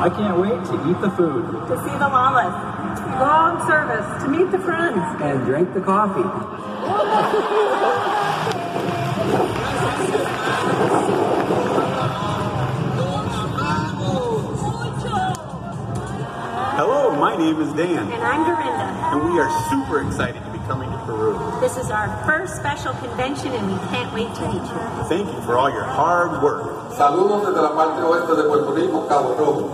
I can't wait to eat the food. To see the llamas. Long service. To meet the friends. And drink the coffee. name is Dan, And I'm Dorinda. and we are super excited to be coming to Peru. This is our first special convention and we can't wait to meet you. Thank you for all your hard work. Saludos desde la parte oeste de Puerto Rico, Cabo Rojo.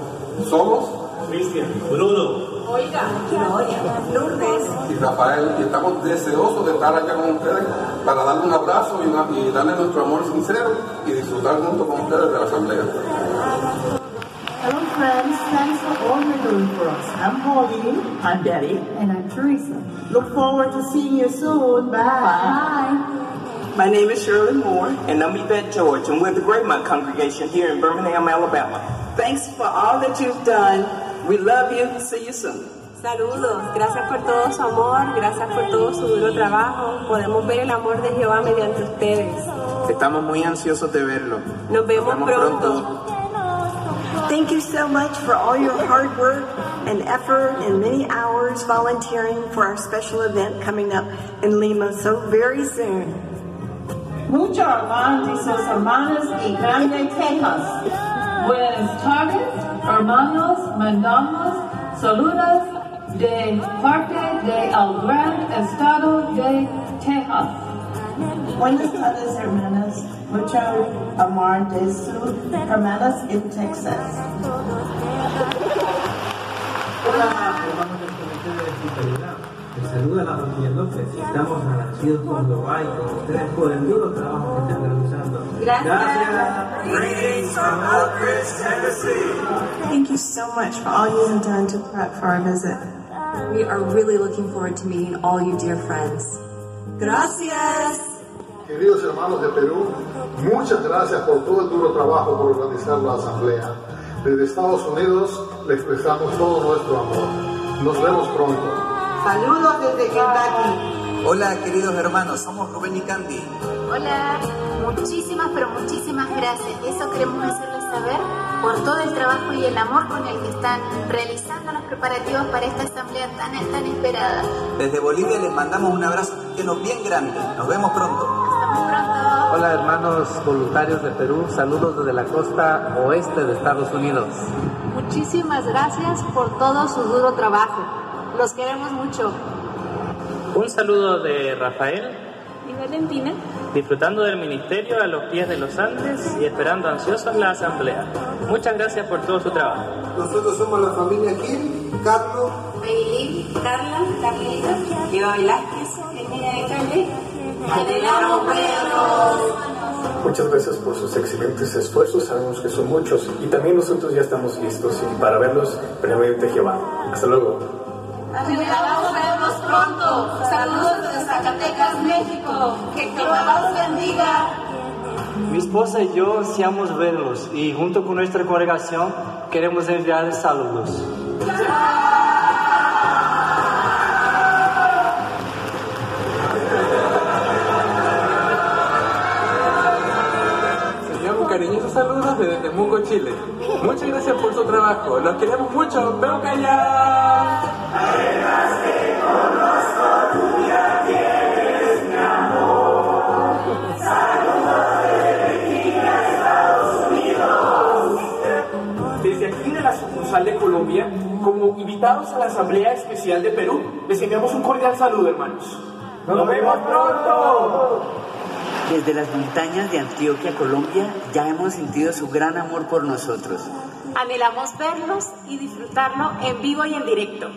Somos Cristian, Bruno, Oiga, Gloria, Lourdes. y Rafael y estamos deseosos de estar acá con ustedes para darle un abrazo y, una- y darle nuestro amor sincero y disfrutar junto con ustedes de la asamblea. Hello, friends. Thanks for all you're doing for us. I'm Pauline. I'm Betty. And I'm Teresa. Look forward to seeing you soon. Bye. My name is Shirley Moore, and I'm Yvette George, and we're the Greymont congregation here in Birmingham, Alabama. Thanks for all that you've done. We love you. See you soon. Saludos, gracias por todo su amor, gracias por todo su duro trabajo. Podemos ver el amor de Jehová mediante ustedes. Estamos muy ansiosos de verlo. Nos vemos Nos vemos pronto. Thank you so much for all your hard work and effort and many hours volunteering for our special event coming up in Lima so very soon. Muchos hermanos y sus hermanas y Grande Texas. Buenas tardes, hermanos. Mandamos saludos de parte del gran estado de Texas. Buenas tardes, hermanas. Mucho amor de sus hermanas en Texas. Hola, hermanos del Comité de Hospitalidad. Les saluda la familia López. Estamos agradecidos con Uruguay y con ustedes por el duro trabajo que están realizando. Thank you so much for all you have done to prep for our visit. We are really looking forward to meeting all you dear friends. Gracias. Queridos hermanos de Perú, muchas gracias por todo el duro trabajo por organizar la asamblea. Desde Estados Unidos le expresamos todo nuestro amor. Nos vemos pronto. Saludos desde Kentucky. Hola, queridos hermanos. Somos Rubén y Candy. Hola, muchísimas, pero muchísimas gracias. Y eso queremos hacerles saber por todo el trabajo y el amor con el que están realizando los preparativos para esta asamblea tan, tan esperada. Desde Bolivia les mandamos un abrazo bien grande. Nos vemos pronto. Hola, hermanos voluntarios de Perú. Saludos desde la costa oeste de Estados Unidos. Muchísimas gracias por todo su duro trabajo. Los queremos mucho. Un saludo de Rafael, ¿Y Valentina? disfrutando del ministerio a los pies de los Andes y esperando ansiosos la asamblea. Muchas gracias por todo su trabajo. Nosotros somos la familia Gil, Carlos, Bailín, Carla, Carlita, Eva Velázquez, Hermina de Calle. Muchas gracias por sus excelentes esfuerzos, sabemos que son muchos y también nosotros ya estamos listos y para verlos, primeramente Jehová. Hasta luego. Vemos pronto. Saludos desde Zacatecas, México. Que Jehová los bendiga. Mi esposa y yo deseamos verlos y junto con nuestra congregación queremos enviarles saludos. Señor, un cariñoso saludo desde Temuco, Chile. Muchas gracias por su trabajo. Los queremos mucho. ¡Veo allá! Desde aquí de la sucursal de Colombia, como invitados a la Asamblea Especial de Perú, les enviamos un cordial saludo, hermanos. ¡Nos vemos pronto! Desde las montañas de Antioquia, Colombia, ya hemos sentido su gran amor por nosotros. Anhelamos verlos y disfrutarlo en vivo y en directo.